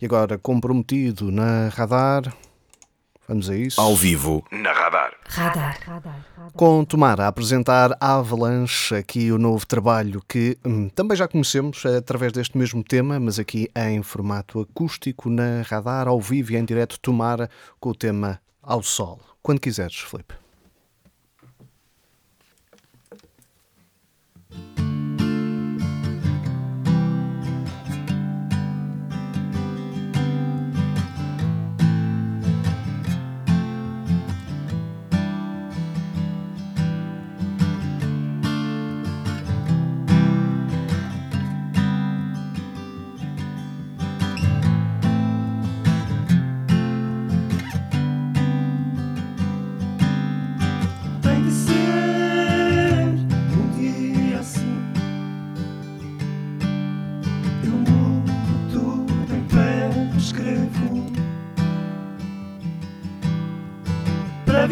E agora, comprometido na radar, vamos a isso. Ao vivo, na radar. Radar. Com Tomar a apresentar a Avalanche, aqui o novo trabalho que hum, também já conhecemos através deste mesmo tema, mas aqui em formato acústico na radar, ao vivo e em direto, Tomar com o tema Ao Sol. Quando quiseres, Felipe.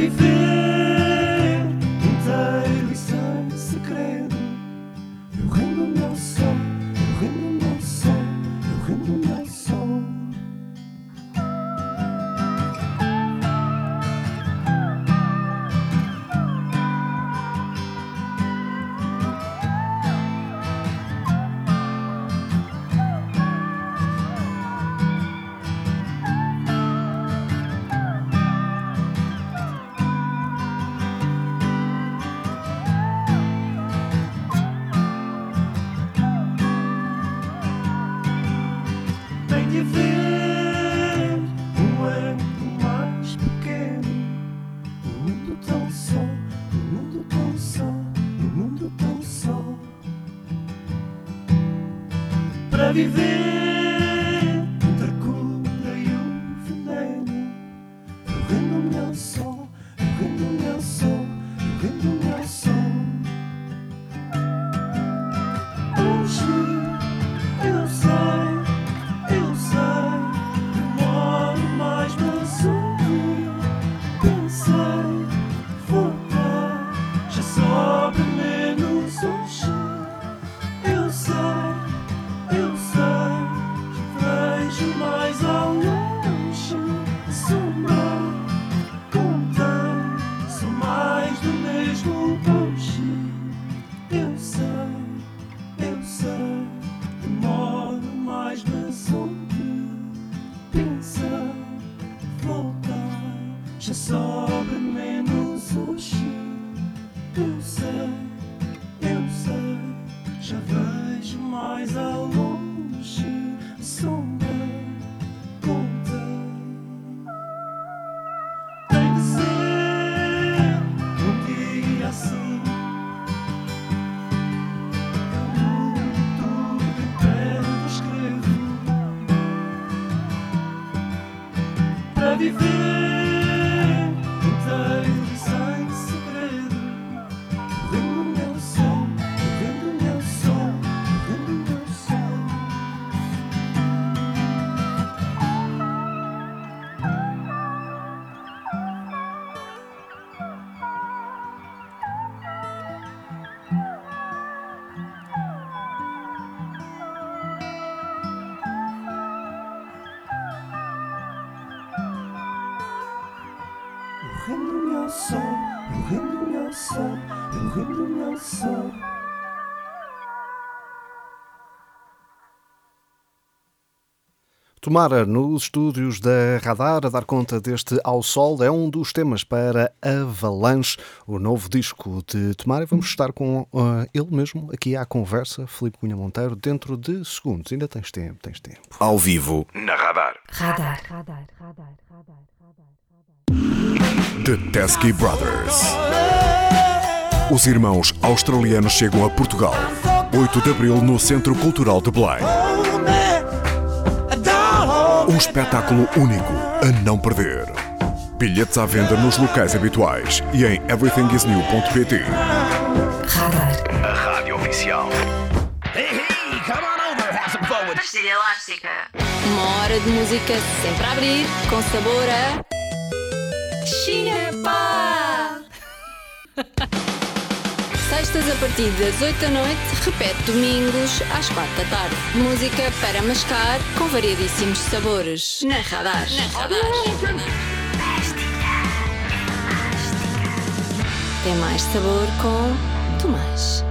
Para viver para viver Tomara nos estúdios da Radar a dar conta deste Ao Sol é um dos temas para Avalanche, o novo disco de Tomara. Vamos estar com uh, ele mesmo aqui à conversa, Filipe Cunha Monteiro, dentro de segundos. Ainda tens tempo, tens tempo. Ao vivo, na radar. Radar. The Teskey Brothers. Os irmãos australianos chegam a Portugal. 8 de abril no Centro Cultural de Belém. Um espetáculo único a não perder. Bilhetes à venda nos locais habituais e em everythingisnew.pt. Radar. A rádio oficial. Pastilha elástica. Uma hora de música sempre a abrir, com sabor a. Chinepá! Sextas a partir das 8 da noite, repete domingos às 4 da tarde. Música para mascar com variadíssimos sabores. Na Radar. Na Radar. Tem mais sabor com Tomás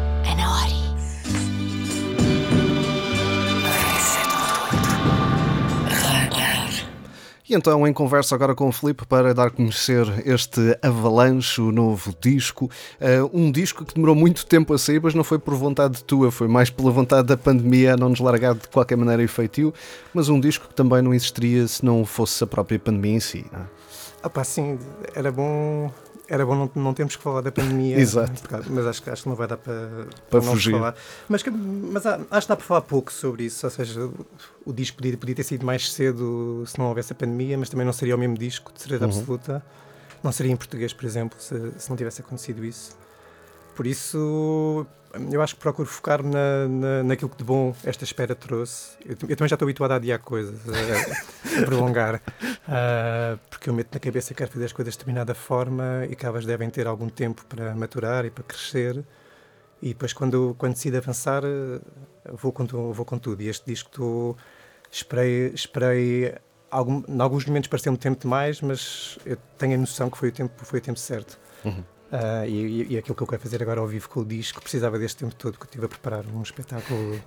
E então, em conversa agora com o Filipe para dar a conhecer este Avalanche, o novo disco. Uh, um disco que demorou muito tempo a sair, mas não foi por vontade tua, foi mais pela vontade da pandemia, a não nos largar de qualquer maneira efetivo. Mas um disco que também não existiria se não fosse a própria pandemia em si. É? Opa, sim, era bom era bom não, não termos que falar da pandemia. Exato. Mas acho, acho que não vai dar para, Para fugir. falar. Mas, que- mas acho que dá para falar pouco sobre isso. Ou seja, o disco podia, podia ter sido mais cedo se não houvesse a pandemia, mas também não seria o mesmo disco, de certeza Uhum. absoluta. Não seria em português, por exemplo, se, se não tivesse acontecido isso. Por isso, eu acho que procuro focar-me na, na, naquilo que de bom esta espera trouxe. Eu, eu também já estou habituado a adiar coisas, a, a prolongar, Ah, porque eu meto na cabeça que quero fazer as coisas de determinada forma e que elas devem ter algum tempo para maturar e para crescer. E depois, quando, quando decido avançar, eh, vou com, vou com tudo. E este disco, tu, esperei, esperei algum, em alguns momentos pareceu-me tempo demais, mas eu tenho a noção que foi o tempo, foi o tempo certo. Ah, e, e, e aquilo que eu quero fazer agora ao vivo com o disco precisava deste tempo todo que eu estive a preparar um espetáculo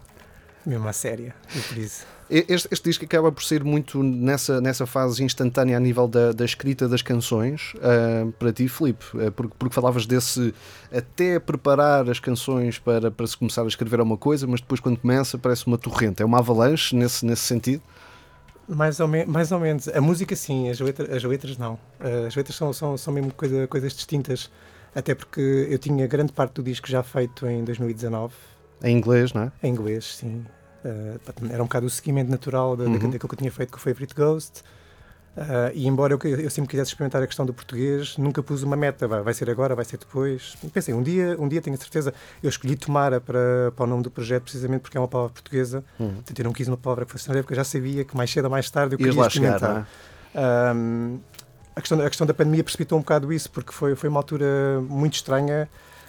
mesmo à séria. Por isso. Este, este disco acaba por ser muito nessa, nessa fase instantânea a nível da, da escrita das canções ah, para ti, Filipe, ah, porque, porque falavas desse até preparar as canções para, para se começar a escrever alguma coisa, mas depois quando começa parece uma torrente. É uma avalanche nesse, nesse sentido? Mais ou, mais ou menos. A música, sim, as, letra- as letras, não. Ah, As letras são, são, são mesmo coisa, coisas distintas. Até porque eu tinha grande parte do disco já feito em 2019, Em inglês, não é? em inglês, sim. Ah, era um bocado o seguimento natural da, Uhum. daquilo que eu tinha feito com o Favorite Ghost. Ah, e embora eu, eu sempre quisesse experimentar a questão do português, nunca pus uma meta. Vai, vai ser agora, vai ser depois. Pensei, um dia, um dia tenho a certeza. Eu escolhi Tomara para, para o nome do projeto precisamente porque é uma palavra portuguesa. Portanto, eu não quis uma palavra que fosse estrangeira porque eu já sabia que mais cedo ou mais tarde eu Ias queria lá chegar, experimentar. não é? A, questão, a questão da pandemia precipitou um bocado isso, porque foi, foi uma altura muito estranha.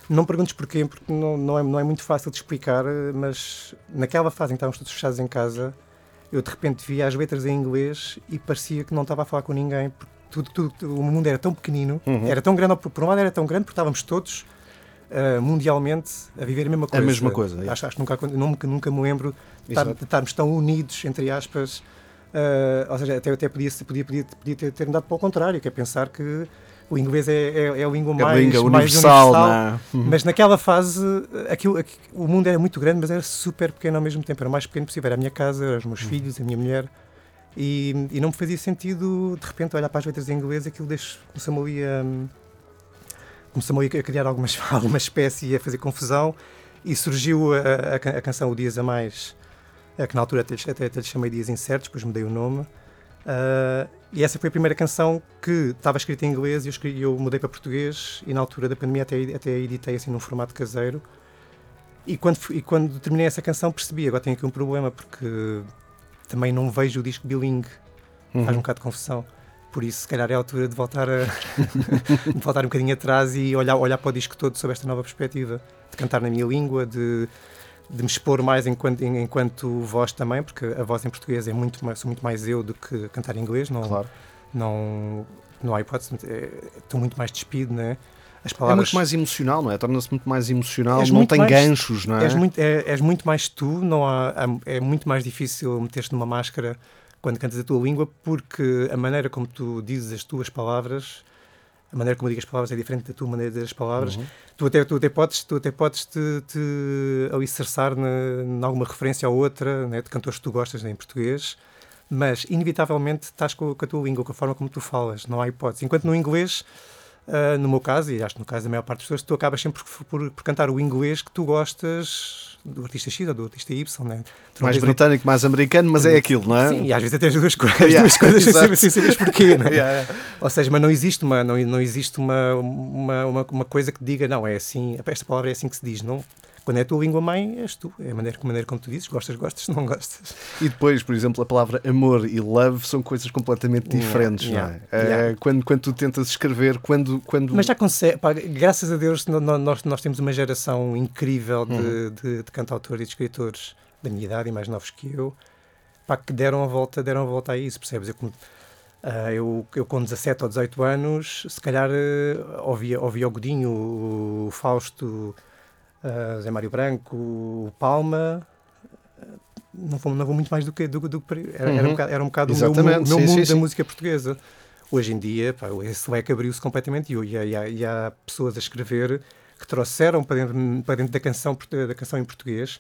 Não perguntes porquê, porque não, não, é, não é muito fácil de explicar, mas naquela fase em que estávamos todos fechados em casa, eu de repente via as letras em inglês e parecia que não estava a falar com ninguém, porque tudo, tudo, o mundo era tão pequenino, Uhum. era tão grande, por um lado era tão grande porque estávamos todos ah, mundialmente a viver a mesma coisa. mesma coisa, é. Acho, acho que nunca, nunca, nunca me lembro de estar- de estarmos tão unidos, entre aspas, Uh, ou seja, até, até podia, podia, podia, podia ter, ter mudado para o contrário, que é pensar que o inglês é, é, é a língua É mais, língua mais universal, universal. não é? Uhum. Mas naquela fase, aquilo, aqui- o mundo era muito grande, mas era super pequeno ao mesmo tempo. Era o mais pequeno possível. Era a minha casa, eram os meus Uhum. filhos, a minha mulher. E, e não me fazia sentido, de repente, olhar para as letras em inglês, aquilo começou-me ali a. Começou-me ali a criar algumas, alguma espécie e a fazer confusão. E surgiu a, a, a canção O Dias a Mais, que na altura até, até, até lhe chamei Dias Incertos, depois mudei o nome. Ah, e essa foi a primeira canção que estava escrita em inglês e eu, escrevi- eu mudei para português e na altura da pandemia até, até editei assim num formato caseiro. E quando, e quando terminei essa canção percebi, agora tenho aqui um problema porque também não vejo o disco bilingue, faz um bocado de confusão. Por isso, se calhar é a altura de voltar, a, de voltar um bocadinho atrás e olhar, olhar para o disco todo sob esta nova perspectiva. De cantar na minha língua, de, de me expor mais enquanto, enquanto voz também, porque a voz em português é muito mais, sou muito mais eu do que cantar em inglês. Não, Claro. não, não há hipótese, é- estou muito mais despido, né? As É palavras. muito mais emocional, não é? Torna-se muito mais emocional, És não tem mais- ganchos, não é? És muito, é, és muito mais tu, não há- é muito mais difícil meter-te numa máscara quando cantas a tua língua, porque a maneira como tu dizes as tuas palavras, a maneira como eu digo as palavras é diferente da tua maneira de dizer as palavras. Uhum. Tu, até, tu até podes, tu até podes te, te alicerçar em alguma referência ou outra, né, de cantores que tu gostas né, em português, mas inevitavelmente estás com, com a tua língua, com a forma como tu falas, não há hipótese. Enquanto no inglês. Ah, no meu caso, e acho que no caso da maior parte das pessoas, tu acabas sempre por, por- por cantar o inglês que tu gostas do artista X ou do artista Y, né? Não Mais britânico, mais americano, mas é aquilo, não é? Sim, e às vezes até as duas coisas, Yeah, as duas coisas sem saber, sem saberes porquê, né? Yeah, yeah. Ou seja, mas não existe uma, não, não existe uma, uma, uma, uma coisa que diga, não, é assim, esta palavra é assim que se diz, não. Quando é a tua língua mãe, és tu. É a maneira, a maneira como tu dizes, gostas, gostas, não gostas. E depois, por exemplo, a palavra amor e love são coisas completamente diferentes, yeah, não é? Yeah. quando, quando tu tentas escrever, quando. quando... Mas já consegue, pá, graças a Deus, nós, nós temos uma geração incrível de, Uhum. de, de cantautores e de escritores da minha idade e mais novos que eu, pá, que deram a volta, deram a volta a isso, percebes? Eu, ah, eu, eu com 17 ou 18 anos, se calhar eh, ouvia, ouvia o Godinho, o Fausto, ah, Zé Mário Branco, Palma. ah, Não vou, não vou muito mais do que, do, do, era, era um Uhum. bocado, era um bocado o meu, meu sim, mundo sim, da sim. música portuguesa. Hoje em dia, pá, esse leque abriu-se completamente e, e, há- e há, e há pessoas a escrever que trouxeram para dentro, para dentro da, canção, da canção em português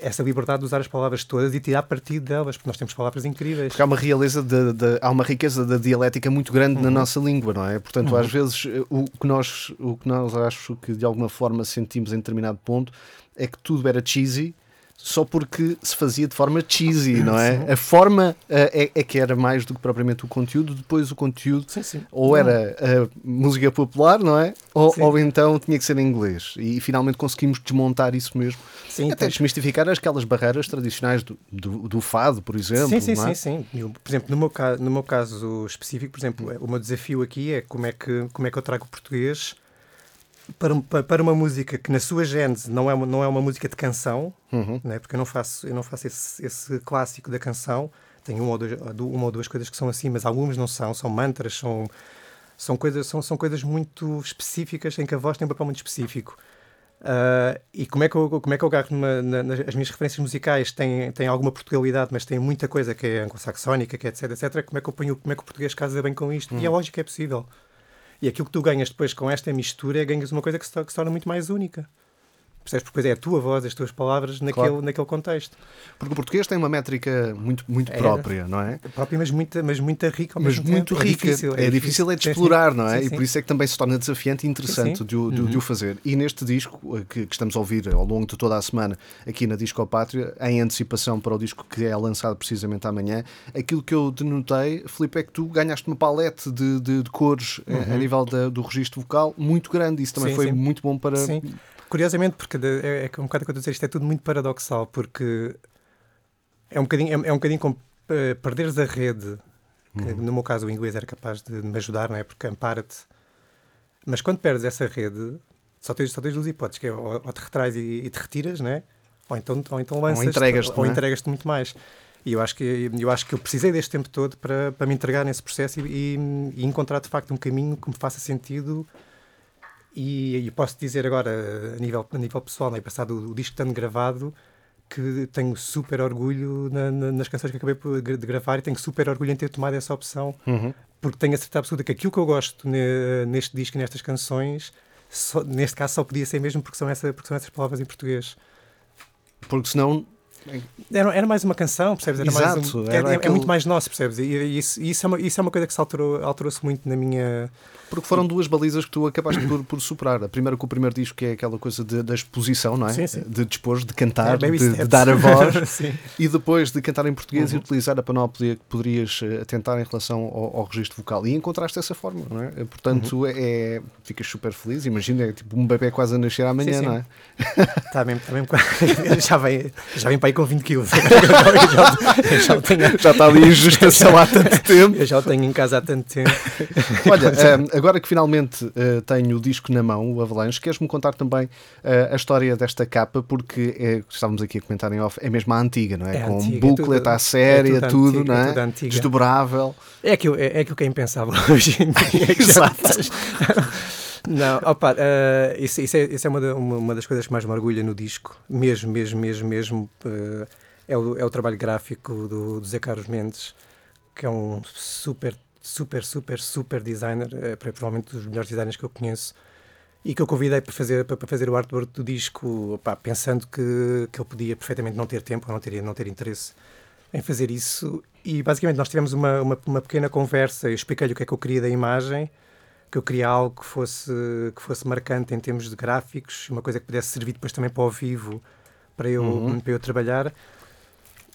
essa liberdade de usar as palavras todas e tirar partido delas, porque nós temos palavras incríveis. Porque há uma realeza, de, de- há uma riqueza da dialética muito grande Uhum. na nossa língua, não é? Portanto, às vezes, eh, o que, nós, o que nós acho que de alguma forma sentimos em determinado ponto é que tudo era cheesy só porque se fazia de forma cheesy, não é? A forma eh, é, é que era mais do que propriamente o conteúdo, depois o conteúdo Sim, sim. ou era a música popular, não é? Ou, Sim. ou então tinha que ser em inglês. E finalmente conseguimos desmontar isso mesmo. Sim, Até tem- desmistificar aquelas barreiras tradicionais do, do, do fado, por exemplo. Sim, sim, é? sim, sim. Por exemplo, no meu, ca- no meu caso específico, por exemplo, o meu desafio aqui é como é que, como é que eu trago o português para, pa- para uma música que na sua gênese não é uma, não é uma música de canção, Uhum. né? porque eu não faço, eu não faço esse, esse clássico da canção. Tenho uma ou, dois, uma ou duas coisas que são assim, mas algumas não são, são mantras, são, são, coisas, são, são coisas muito específicas em que a voz tem um papel muito específico. Ah, e como é que eu, como é que eu agarro numa- na- nas as minhas referências musicais têm, têm alguma Portugalidade, mas têm muita coisa que é anglo-saxónica, que é etc, etc. Como é que eu ponho, como é que o português casa bem com isto? E é lógico que é possível. E aquilo que tu ganhas depois com esta mistura é ganhas uma coisa que se, que se torna muito mais única. Percebes? Porque é a tua voz, as tuas palavras naquele, Claro. naquele contexto. Porque o português tem uma métrica muito, muito É. própria, não é? Própria, mas muita, mas muita rica Mas muito tempo. rica. É difícil, é de Sim, sim. explorar, não é? Sim, E sim. por isso é que também se torna desafiante e interessante Sim, De, o, de o- de o fazer. E neste disco eh, que, que estamos a ouvir ao longo de toda a semana aqui na Disco Pátria, em antecipação para o disco que é lançado precisamente amanhã, aquilo que eu denotei, Filipe, é que tu ganhaste uma palete de, de- de cores eh, a nível da- do registro vocal muito grande. Isso também Sim, foi sim. muito bom para. Curiosamente, porque é, é um bocado o que eu estou a dizer, isto é tudo muito paradoxal, porque é um bocadinho, é, é um bocadinho como eh, perderes a rede, que no meu caso o inglês era capaz de me ajudar, não é? Porque ampara-te. Mas quando perdes essa rede, só tens, só tens duas hipóteses, que é ou, ou te retrais e, e te retiras, não é? Ou então, ou então lanças entregas-te, ou é? entregas-te muito mais. E eu acho que eu acho que eu precisei deste tempo todo para, para me entregar nesse processo e, e- e encontrar de facto um caminho que me faça sentido e, e posso dizer agora, a nível, a nível pessoal, né, passado o, o disco estando gravado, que tenho super orgulho na- na- nas canções que acabei de gravar e tenho super orgulho em ter tomado essa opção, Uhum. porque tenho a certeza absoluta que aquilo que eu gosto ne- neste disco e nestas canções, só- neste caso só podia ser mesmo porque são, essa, porque são essas palavras em português. Porque senão. Era, era mais uma canção, percebes? Era mais Exato, um- era é, é muito mais nosso, percebes? E, e isso, e isso, é uma, isso é uma coisa que se alterou, alterou-se muito na minha. Porque foram duas balizas que tu acabaste por, por superar. A primeira com o primeiro disco, que é aquela coisa de- da exposição, não é? Sim, sim. De dispor, de cantar, É, de, de dar a voz. E depois de cantar em português e Uhum. utilizar a panóplia que poderias eh, atentar em relação ao, ao registro vocal. E encontraste essa forma, não é? Eh, Portanto, Uhum. é, é- ficas super feliz. Imagina, é tipo um bebê quase a nascer amanhã, não é? Está mesmo, está mesmo. já, vem, já vem para aí com 20 quilos. eu, já, eu já o tenho, Já está ali em gestação há tanto tempo. eu já o tenho em casa há tanto tempo. Olha, eh, agora que finalmente eh, tenho o disco na mão, o Avalanche, queres-me contar também eh, a história desta capa? Porque é, estávamos aqui a comentar em off, é mesmo a antiga, não é? É Com antiga, é booklet tudo- à séria, é tudo tudo, antigo, não é é? tudo antiga. Desdobrável. É aquilo, é, é aquilo que é impensável hoje em dia. é que estás- Não, opa, eh, isso, isso é, isso é uma, uma, uma das coisas que mais me orgulha no disco, mesmo, mesmo, mesmo, mesmo. eh, é, o, é o trabalho gráfico do, do Zé Carlos Mendes, que é um super, super, super, super designer, é provavelmente dos melhores designers que eu conheço, e que eu convidei para fazer, para fazer o artwork do disco, pensando que, que ele podia perfeitamente não ter tempo, não ter, não ter interesse em fazer isso. E basicamente nós tivemos uma, uma, uma pequena conversa. Eu expliquei-lhe o que é que eu queria da imagem, que eu queria algo que fosse, que fosse marcante em termos de gráficos, uma coisa que pudesse servir depois também para o vivo, para eu, Uhum. para eu trabalhar.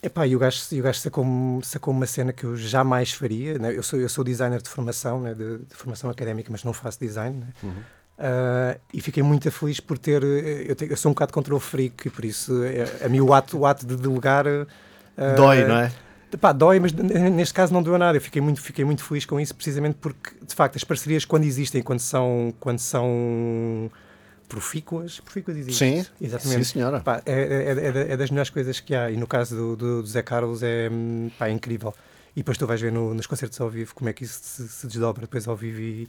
Epá, e o gajo, e o gajo sacou-me sacou uma cena que eu jamais faria. Né? Eu, sou, eu sou designer de formação, né? de, de formação académica, mas não faço design. Né? Uh, e fiquei muito feliz por ter. Eu, tenho, eu sou um bocado control freak, e por isso é, a mim o ato, o ato de delegar. Uh, dói, não é? Pá, dói, mas neste caso não doeu nada. Eu fiquei muito, fiquei muito feliz com isso, precisamente porque, de facto, as parcerias, quando existem, quando são, quando são profícuas, profícuas existe. Sim, exatamente. Sim, senhora. Pá, é, é, é, é, das melhores coisas que há. E no caso do, do, do Zé Carlos é, pá, é incrível. E depois tu vais ver no, nos concertos ao vivo como é que isso se, se desdobra depois ao vivo e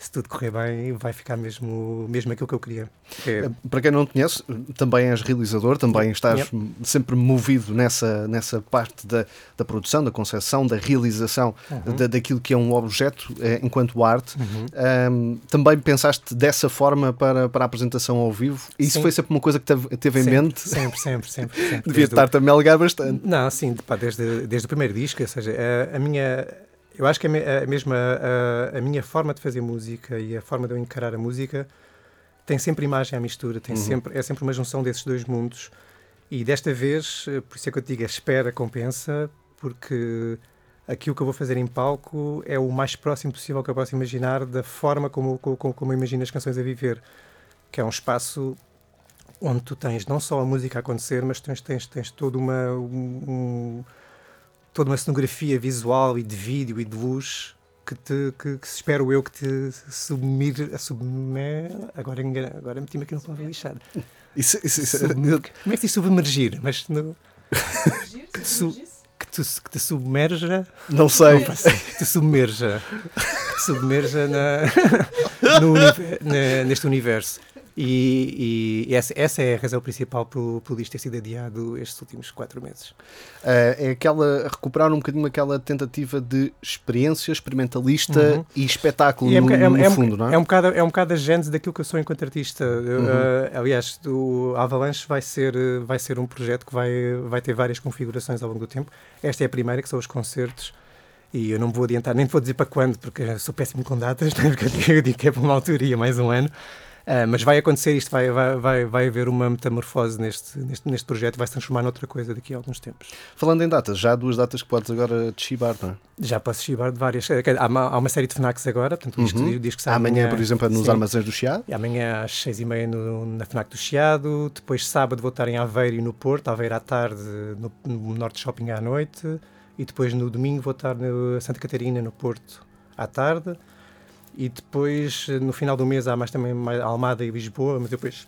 se tudo correr bem, vai ficar mesmo, mesmo aquilo que eu queria. É... Para quem não te conhece, também és realizador, também estás yep. sempre movido nessa, nessa parte da, da produção, da concepção, da realização uhum. da, daquilo que é um objeto é, enquanto arte. Uhum. Um, também pensaste dessa forma para, para a apresentação ao vivo? Isso sim. foi sempre uma coisa que teve, teve sempre, em mente? Sempre, sempre, sempre. sempre. Devia estar-te a me alegar bastante. Não, sim, pá, desde, desde o primeiro disco, ou seja, a, a minha eu acho que a, a mesma a, a, minha forma de fazer música e a forma de eu encarar a música tem sempre imagem à mistura, tem uhum. sempre, é sempre uma junção desses dois mundos. E desta vez, por isso é que eu te digo, a espera compensa, porque aquilo que eu vou fazer em palco é o mais próximo possível que eu posso imaginar da forma como, como, como eu imagino as canções a viver, que é um espaço onde tu tens não só a música a acontecer, mas tens, tens, tens todo uma, um, toda uma cenografia visual e de vídeo e de luz que, te, que, que espero eu que te submir, submer, agora, agora meti-me aqui no palavra lixada. Isso, isso, isso. Sub, como é que se diz submergir? Mas no, que, te su, que, te, que te submerja. Não sei. Não, que te submerja. Que te submerja na, no, na, neste universo. E, e essa, essa, é a razão principal pelo isto ter sido adiado estes últimos quatro meses. Uh, é aquela, recuperar um bocadinho aquela tentativa de experiência experimentalista uhum. e espetáculo, e é, no, é, no é, fundo, não é? É um, bocado, é um bocado a gênese daquilo que eu sou enquanto artista. Uhum. Uh, aliás, o Avalanche vai ser, vai ser um projeto que vai, vai ter várias configurações ao longo do tempo. Esta é a primeira, que são os concertos. E eu não vou adiantar, nem vou dizer para quando, porque sou péssimo com datas, porque eu digo que é para uma altura e mais um ano. Uh, mas vai acontecer isto, vai, vai, vai, vai haver uma metamorfose neste, neste, neste projeto, vai se transformar noutra coisa daqui a alguns tempos. Falando em datas, já há duas datas que podes agora chibar, não é? Já posso chibar de várias. Há uma, há uma série de FNACs agora, portanto o disco, uhum. o disco sai amanhã, amanhã, por exemplo, nos sim. armazéns do Chiado. E amanhã às seis e meia no, na FNAC do Chiado, depois sábado vou estar em Aveiro e no Porto, Aveiro à tarde, no, no Norte Shopping à noite, e depois no domingo vou estar no Santa Catarina, no Porto, à tarde. E depois, no final do mês, há mais também Almada e Lisboa, mas depois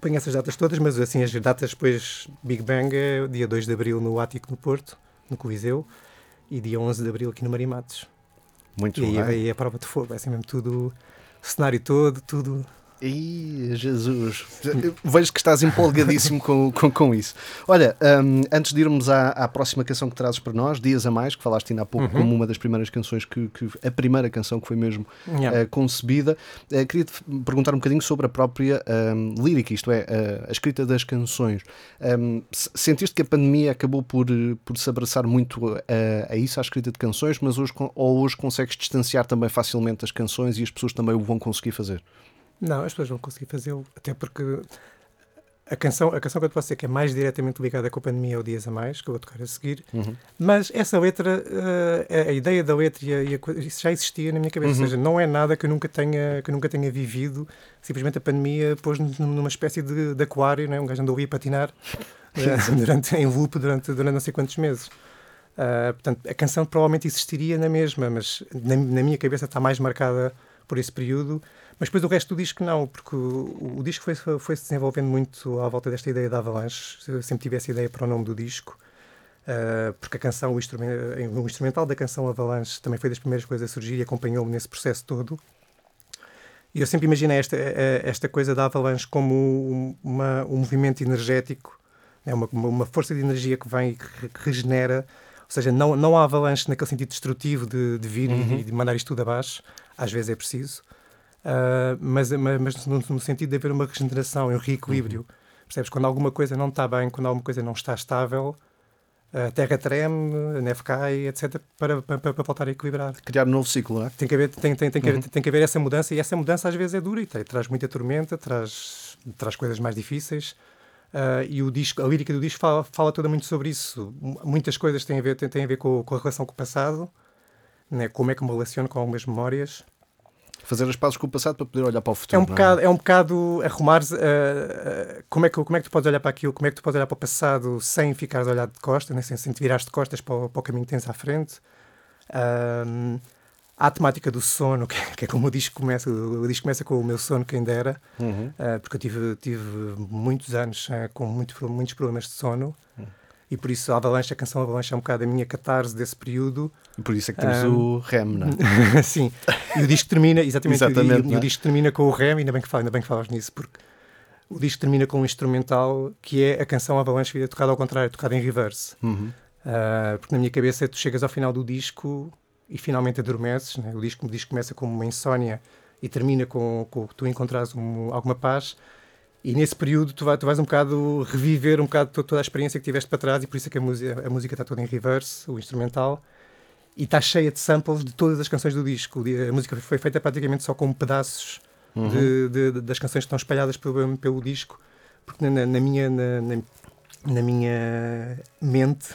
ponho essas datas todas, mas assim, as datas depois, Big Bang é dia 2 de Abril no Ático, no Porto, no Coliseu, e dia 11 de Abril aqui no Marimates. Muito e bem. aí é a prova de fogo, é assim mesmo tudo, o cenário todo, tudo Ih, Jesus, vejo que estás empolgadíssimo com, com, com isso. Olha, um, antes de irmos à, à, próxima canção que trazes para nós, Dias a Mais, que falaste ainda há pouco uhum. como uma das primeiras canções, que, que a primeira canção que foi mesmo yeah. uh, concebida, uh, queria-te perguntar um bocadinho sobre a própria um, lírica, isto é, uh, a escrita das canções. Um, sentiste que a pandemia acabou por, por se abraçar muito a, a isso, à escrita de canções, mas hoje, ou hoje consegues distanciar também facilmente as canções e as pessoas também o vão conseguir fazer? Não, as pessoas vão conseguir fazê-lo, até porque a canção, a canção que eu te posso dizer que é mais diretamente ligada com a pandemia é o Dias a Mais, que eu vou tocar a seguir, uhum. mas essa letra, uh, a, ideia da letra e, a, e a, isso já existia na minha cabeça, uhum. ou seja, não é nada que eu nunca tenha, que nunca tenha vivido, simplesmente a pandemia pôs-nos numa espécie de, de aquário, não é? um gajo andou ali a patinar uh, durante, em loop durante, durante não sei quantos meses. Uh, portanto, a canção provavelmente existiria na mesma, mas na, na minha cabeça está mais marcada por esse período mas depois o resto do disco não, porque o, o disco foi, foi se desenvolvendo muito à volta desta ideia da Avalanche. Eu sempre tive essa ideia para o nome do disco, uh, porque a canção, o, instrument, o instrumental da canção Avalanche também foi das primeiras coisas a surgir e acompanhou-me nesse processo todo. E eu sempre imaginei esta, esta coisa da Avalanche como uma, um movimento energético, é uma, uma força de energia que vem e que regenera. Ou seja, não, não há avalanche naquele sentido destrutivo de, de vir uhum. e de mandar isto tudo abaixo. Às vezes é preciso. Uh, mas, mas, no, sentido de haver uma regeneração, um reequilíbrio. Uhum. Percebes? Quando alguma coisa não está bem, quando alguma coisa não está estável, a terra treme, a neve cai, etc., para, para, para voltar a equilibrar. Criar um novo ciclo, não é? Tem que, haver, tem, tem, tem, que, uhum. haver, tem que haver essa mudança, e essa mudança às vezes é dura e tem, traz muita tormenta, traz, traz coisas mais difíceis. Uh, e o disco, a lírica do disco fala, fala toda muito sobre isso. Muitas coisas têm a ver, têm, têm a ver com, com a relação com o passado, né? como é que me relaciono com algumas memórias Fazer as pazes com o passado para poder olhar para o É futuro. um não bocado, é um bocado arrumares uh, uh, como, é que, como é que tu podes olhar para aquilo, como é que tu podes olhar para o passado sem ficares a olhar de costas, né? sem, sem te virares de costas para o, para o caminho que tens à frente. Um, há a temática do sono, que, que é como o disco começa. O, o disco começa com o meu sono, quem dera, Uhum. uh, porque eu tive, tive muitos anos com muito, muitos problemas de sono. E por isso a Avalanche, a canção Avalanche é um bocado a minha catarse desse período. E por isso é que temos Um, o REM, não é? Sim, e o disco termina, exatamente, Exatamente, e, o- é? o disco termina com o rem, ainda bem que, fal- ainda bem que falas nisso, porque o disco termina com um instrumental que é a canção Avalanche vida tocada ao contrário, tocada em reverse. Uhum. Ah, porque na minha cabeça tu chegas ao final do disco e finalmente adormeces, né? o, disco, o disco começa como uma insónia e termina com, com tu encontrares um- alguma paz. E nesse período tu, vai, tu vais um bocado reviver um bocado to- toda a experiência que tiveste para trás e por isso é que a música, a música está toda em reverse, o instrumental e está cheia de samples de todas as canções do disco. A música foi feita praticamente só com pedaços Uhum. de- de- de- das canções que estão espalhadas pelo, pelo disco, porque na, na minha, na, na- na minha mente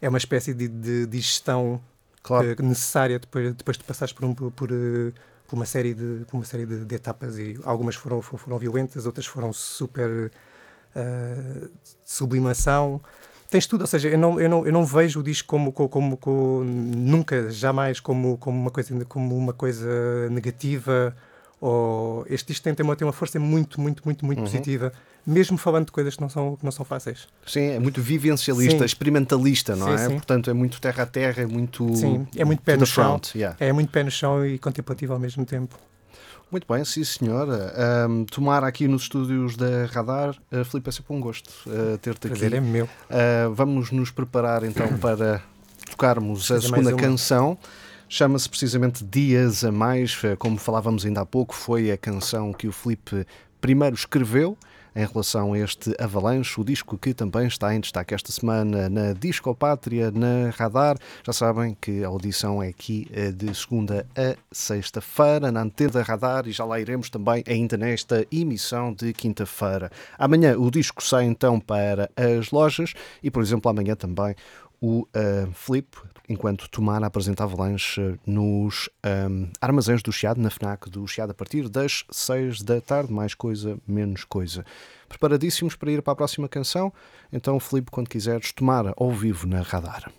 é uma espécie de, de digestão Claro. eh, necessária depois, depois de passares por, um, por, por, eh, por uma série, de, por uma série de, de etapas e algumas foram, foram, violentas, outras foram super eh, sublimação. Tens tudo, ou seja, eu não, eu não, eu não vejo o disco como, como, como- nunca, jamais como, como, uma coisa, como uma coisa negativa. Ou, este disco tem, tem, uma, tem uma força muito, muito, muito, muito Uhum. positiva, mesmo falando de coisas que não são, que não são fáceis. Sim, é muito vivencialista, Sim. experimentalista, não Sim, é? sim. Portanto, é muito terra a terra, é muito. Sim, é muito pé no chão. front, yeah. É muito pé no chão e contemplativo ao mesmo tempo. Muito bem, sim senhora. Ahm, tomar aqui nos estúdios da Radar, uh, Filipe, é sempre um gosto uh, ter-te aqui. Prazer é meu. Uh, vamos nos preparar então para tocarmos a Fazer segunda mais uma. Chama-se precisamente Dias a Mais, Uh, como falávamos ainda há pouco, foi a canção que o Filipe primeiro escreveu em relação a este Avalanche, o disco que também está em destaque esta semana na Disco Pátria, na Radar. Já sabem que a audição é aqui eh, de segunda a sexta-feira, na antena da Radar, e já lá iremos também ainda nesta emissão de quinta-feira. Amanhã o disco sai então para as lojas e, por exemplo, amanhã também o uh, Flip, enquanto Tomar apresenta Avalanche nos um, armazéns do Chiado, na FNAC do Chiado, a partir das 6 da tarde, mais coisa, menos coisa. Preparadíssimos para ir para a próxima canção? Então, Filipe, quando quiseres, Tomar ao vivo na Radar.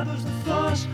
lados do sós